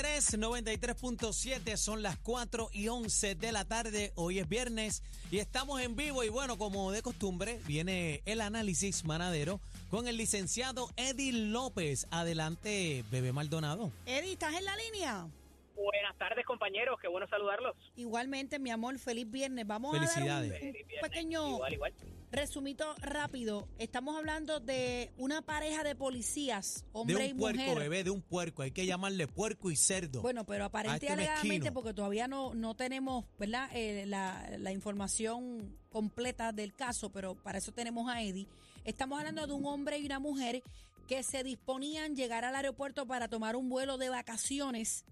Viene Z93, 93.7, son las 4 y 11 de la tarde, hoy es viernes y estamos en vivo y bueno, como de costumbre, viene el análisis manadero con el licenciado Eddie López. Adelante, Bebé Maldonado. Eddie, ¿estás en la línea? Buenas tardes, compañeros. Qué bueno saludarlos. Igualmente, mi amor, feliz viernes. Vamos a dar un, pequeño Igual, igual. resumito rápido. Estamos hablando de una pareja de policías, De hombre y un puerco, mujer. bebé, de un puerco. Hay que llamarle puerco y cerdo. Bueno, pero este alegadamente, mezquino. porque todavía no, no tenemos ¿verdad? Eh, la, la información completa del caso, pero para eso tenemos a Eddie. Estamos hablando de un hombre y una mujer que se disponían llegar al aeropuerto para tomar un vuelo de vacaciones.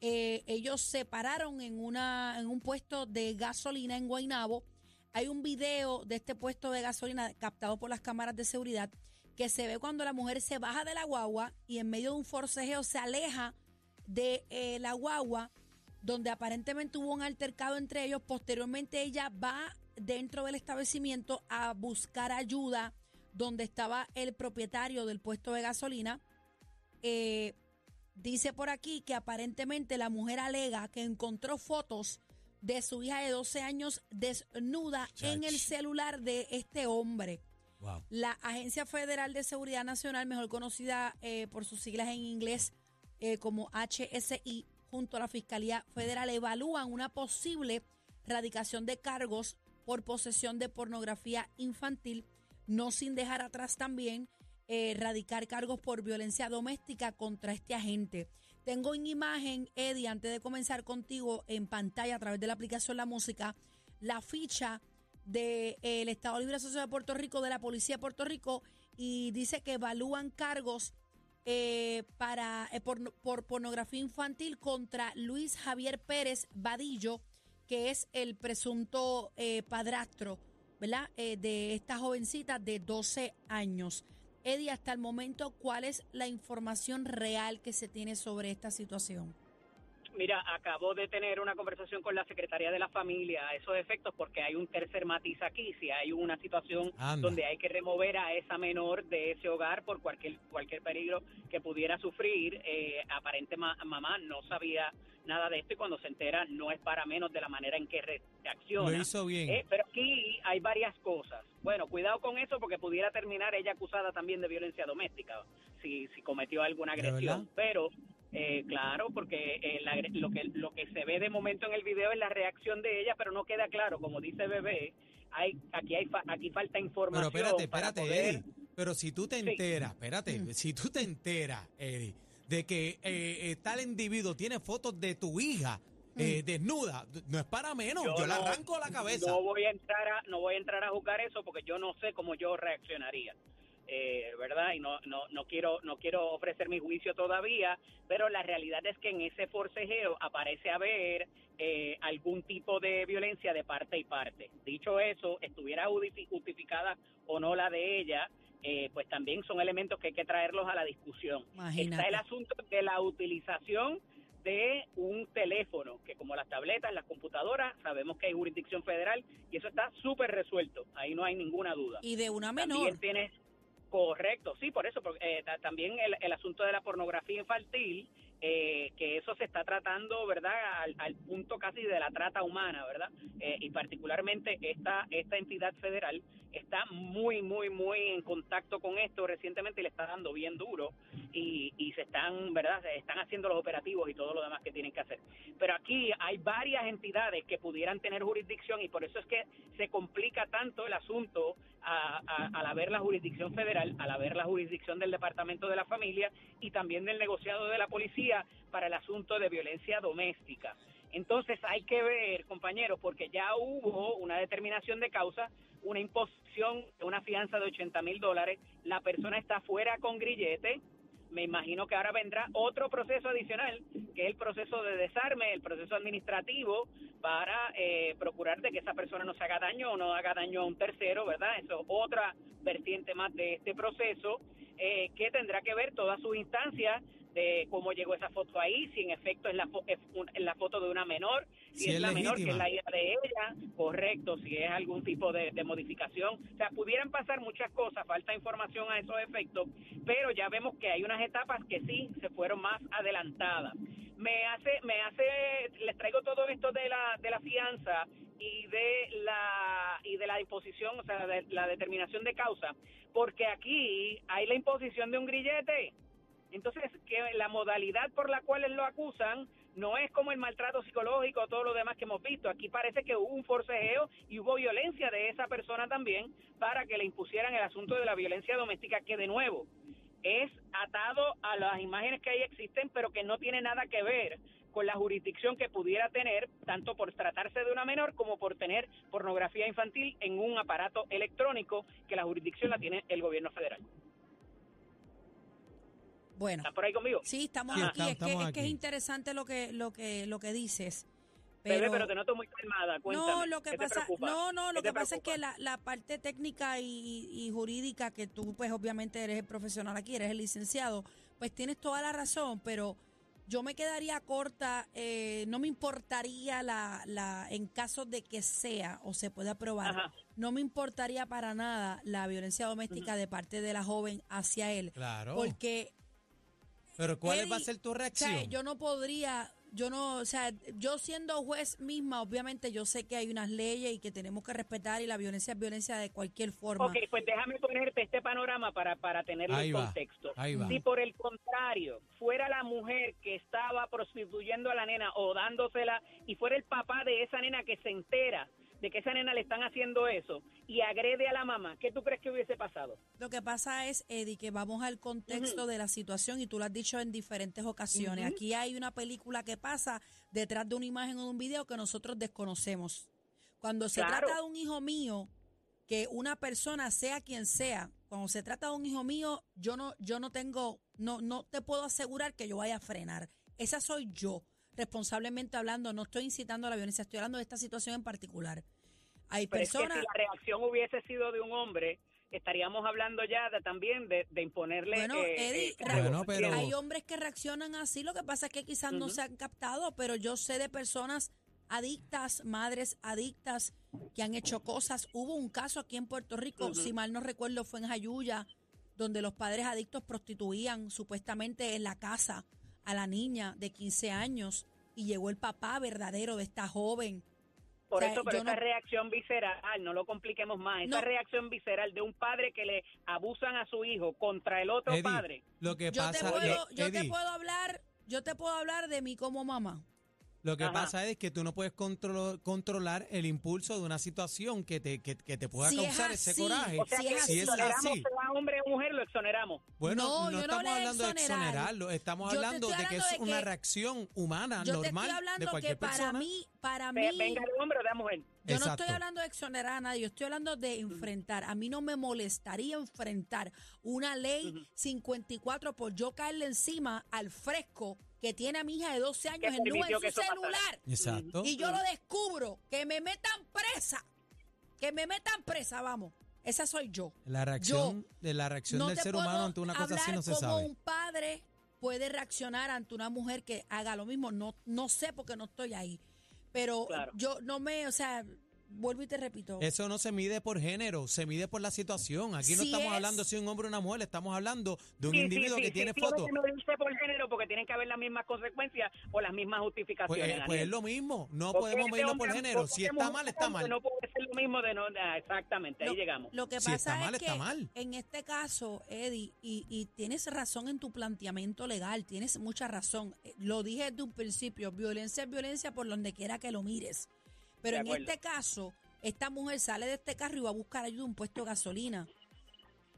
Eh, ellos se pararon en, una, en un puesto de gasolina en Guaynabo. Hay un video de este puesto de gasolina captado por las cámaras de seguridad que se ve cuando la mujer se baja de la guagua y en medio de un forcejeo se aleja de eh, la guagua, donde aparentemente hubo un altercado entre ellos. Posteriormente ella va dentro del establecimiento a buscar ayuda donde estaba el propietario del puesto de gasolina. Eh, dice por aquí que aparentemente la mujer alega que encontró fotos de su hija de 12 años desnuda en el celular de este hombre. Wow. La Agencia Federal de Seguridad Nacional, mejor conocida eh, por sus siglas en inglés eh, como HSI, junto a la Fiscalía Federal, evalúan una posible radicación de cargos por posesión de pornografía infantil, no sin dejar atrás también eh, radicar cargos por violencia doméstica contra este agente. Tengo en imagen, Eddie, antes de comenzar contigo en pantalla a través de la aplicación La Música, la ficha del Estado Libre Asociado de Puerto Rico, de la Policía de Puerto Rico, y dice que evalúan cargos eh, para, eh, por, por pornografía infantil contra Luis Javier Pérez Vadillo, que es el presunto eh, padrastro, ¿verdad? Eh, de esta jovencita de 12 años. Eddie, hasta el momento, ¿cuál es la información real que se tiene sobre esta situación? Mira, acabo de tener una conversación con la Secretaría de la Familia a esos efectos porque hay un tercer matiz aquí. Si hay una situación Anda. donde hay que remover a esa menor de ese hogar por cualquier cualquier peligro que pudiera sufrir, eh, aparente ma- mamá no sabía nada de esto y cuando se entera no es para menos de la manera en que reacciona. Lo hizo bien. Eh, pero aquí hay varias cosas. Bueno, cuidado con eso porque pudiera terminar ella acusada también de violencia doméstica si, si cometió alguna ¿De agresión. Pero eh, claro, porque eh, la lo que lo que se ve de momento en el video es la reacción de ella, pero no queda claro, como dice Bebé, hay aquí hay fa- aquí falta Pero información. espérate, para espérate, poder- Eddie. Pero si tú te Sí. enteras, espérate, si tú te enteras, Eddie, de que eh, eh, tal individuo tiene fotos de tu hija eh, desnuda, no es para menos, yo, le no- arranco la cabeza. No voy a entrar a no voy a entrar a juzgar eso porque yo no sé cómo yo reaccionaría. Eh, verdad y no, no no quiero no quiero ofrecer mi juicio todavía pero la realidad es que en ese forcejeo aparece haber eh, algún tipo de violencia de parte y parte dicho eso estuviera justificada o no la de ella eh, pues también son elementos que hay que traerlos a la discusión Imagínate. está el asunto de la utilización de un teléfono, que como las tabletas, las computadoras, sabemos que hay jurisdicción federal y eso está súper resuelto, ahí no hay ninguna duda. Y de una menor. También tienes, correcto, sí, por eso, porque, eh, ta- también el, el asunto de la pornografía infantil, eh, que eso se está tratando, ¿verdad?, al, al punto casi de la trata humana, ¿verdad? Eh, y particularmente esta, esta entidad federal está muy, muy, muy en contacto con esto recientemente le está dando bien duro y, y se están, ¿verdad?, se están haciendo los operativos y todo lo demás que tienen que hacer. Pero aquí hay varias entidades que pudieran tener jurisdicción y por eso es que se complica tanto el asunto a- a- al haber la jurisdicción federal, al haber la jurisdicción del Departamento de la Familia y también del negociado de la policía para el asunto de violencia doméstica. Entonces hay que ver, compañeros, porque ya hubo una determinación de causa, una imposición una fianza de 80 mil dólares, la persona está fuera con grillete, me imagino que ahora vendrá otro proceso adicional, que es el proceso de desarme, el proceso administrativo, para eh, procurar de que esa persona no se haga daño o no haga daño a un tercero, ¿verdad? Eso es otra vertiente más de este proceso, eh, que tendrá que ver todas sus instancias de cómo llegó esa foto ahí, si en efecto es la, es la foto de una menor, si, es, la menor que es la hija de ella, correcto, si es algún tipo de, modificación. O sea, pudieran pasar muchas cosas, falta información a esos efectos, pero ya vemos que hay unas etapas que sí se fueron más adelantadas. Me hace, me hace, les traigo todo esto de la, de la fianza y de la y de la imposición, o sea, de la determinación de causa, porque aquí hay la imposición de un grillete entonces, que la modalidad por la cual lo acusan no es como el maltrato psicológico o todo lo demás que hemos visto. Aquí parece que hubo un forcejeo y hubo violencia de esa persona también para que le impusieran el asunto de la violencia doméstica, que de nuevo es atado a las imágenes que ahí existen, pero que no tiene nada que ver con la jurisdicción que pudiera tener, tanto por tratarse de una menor como por tener pornografía infantil en un aparato electrónico, que la jurisdicción la tiene el gobierno federal. Bueno. ¿Estás por ahí conmigo? Sí, estamos aquí. es, que, es, que, es interesante lo que, lo que, lo que dices. Pero, pero te noto muy calmada. Cuéntame, no, lo que pasa, no, no, lo que pasa es que la, la parte técnica y, y, jurídica, que tú, pues, obviamente eres el profesional aquí, eres el licenciado, pues tienes toda la razón, pero yo me quedaría corta, eh, no me importaría la, la, en caso de que sea o se pueda probar, no me importaría para nada la violencia doméstica de parte de la joven hacia él. Claro. Porque pero ¿cuál va a ser tu reacción? yo no podría, yo no, o sea, yo siendo juez misma, obviamente yo sé que hay unas leyes y que tenemos que respetar y la violencia es violencia de cualquier forma. Ok, pues déjame ponerte este panorama para, para tener el contexto. Si por el contrario fuera la mujer que estaba prostituyendo a la nena o dándosela y fuera el papá de esa nena que se entera de que esa nena le están haciendo eso y agrede a la mamá, ¿qué tú crees que hubiese pasado? Lo que pasa es, Eddie, que vamos al contexto de la situación y tú lo has dicho en diferentes ocasiones. Aquí hay una película que pasa detrás de una imagen o de un video que nosotros desconocemos. Cuando se trata de un hijo mío, que una persona sea quien sea, cuando se trata de un hijo mío, yo no, yo no tengo, no, no te puedo asegurar que yo vaya a frenar. Esa soy yo responsablemente hablando, no estoy incitando a la violencia, estoy hablando de esta situación en particular. Hay personas. si la reacción hubiese sido de un hombre, estaríamos hablando ya también de, imponerle. Bueno, eh, eh, hay hombres que reaccionan así. Lo que pasa es que quizás no se han captado, pero yo sé de personas adictas, madres adictas que han hecho cosas. Hubo un caso aquí en Puerto Rico, si mal no recuerdo, fue en Jayuya, donde los padres adictos prostituían supuestamente en la casa a la niña de 15 años y llegó el papá verdadero de esta joven. Por eso, pero esa reacción visceral, no lo compliquemos más, esa reacción visceral de un padre que le abusan a su hijo contra el otro padre. Lo que yo pasa, te puedo, yo te puedo hablar, yo te puedo hablar de mí como mamá. Lo que pasa es que tú no puedes controlar el impulso de una situación que te, que, te pueda causar ese coraje. O sea, si, si es así. hombre o mujer, lo exoneramos. Bueno, no, estamos hablando de exonerarlo, estamos hablando de que es una reacción humana, yo normal. Te estoy hablando de cualquier que para mí, para mí. Venga el hombre o la mujer. Yo no estoy hablando de exonerar a nadie, yo estoy hablando de enfrentar. A mí no me molestaría enfrentar una ley 54 por yo caerle encima al fresco que tiene a mi hija de 12 años en, en su celular. Exacto. Y yo lo descubro, que me metan presa. Que me metan presa, vamos. Esa soy yo. La reacción de la reacción del ser humano ante una cosa así no se sabe. un padre puede reaccionar ante una mujer que haga lo mismo. No, no sé porque no estoy ahí. Pero yo no me, o sea, vuelvo y te repito. Eso no se mide por género, se mide por la situación. Aquí no estamos hablando si un hombre o una mujer, estamos hablando de un individuo que tiene fotos. No dice por género porque tienen que haber las mismas consecuencias o las mismas justificaciones. Pues, pues es lo mismo, no podemos medirlo por género. Si está mal, está mal. No puede ser lo mismo de no, ah, exactamente, ahí llegamos. Lo que pasa es que en este caso, Eddie, y, y tienes razón en tu planteamiento legal, tienes mucha razón. Eh, lo dije desde un principio, violencia es violencia por donde quiera que lo mires. Pero en este caso, esta mujer sale de este carro y va a buscar ayuda a un puesto de gasolina.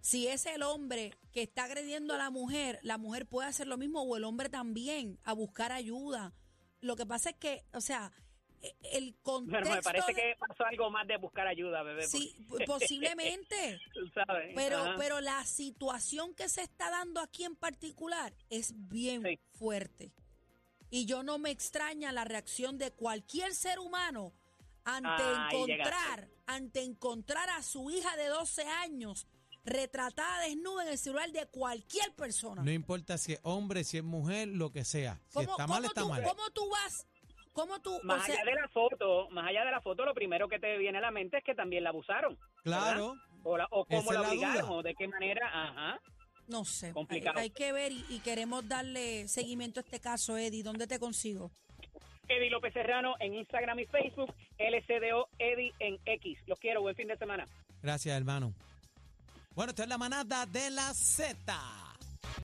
Si es el hombre que está agrediendo a la mujer, la mujer puede hacer lo mismo o el hombre también, a buscar ayuda. Lo que pasa es que, o sea, eh, el contexto. Bueno, me parece de- que pasó algo más de buscar ayuda, bebé. Sí, posiblemente. Tú sabes. Pero, Ajá. pero la situación que se está dando aquí en particular es bien Sí. fuerte. Y yo no me extraña la reacción de cualquier ser humano ante encontrar, ante encontrar a su hija de 12 años retratada desnuda en el celular de cualquier persona. No importa si es hombre, si es mujer, lo que sea. Si ¿Cómo, está mal, está tú, mal. cómo tú vas? ¿Cómo tú? Más o sea, allá de la foto, más allá de la foto, lo primero que te viene a la mente es que también la abusaron. Claro. O, la- o cómo la obligaron, o de qué manera. Ajá. no sé. Hay, complicado. hay que ver y, y queremos darle seguimiento a este caso, Eddie. ¿Dónde te consigo? Eddie López Serrano en Instagram y Facebook, LCDO Eddie en X. Los quiero, buen fin de semana. Gracias, hermano. Bueno, esto es la manada de la Z.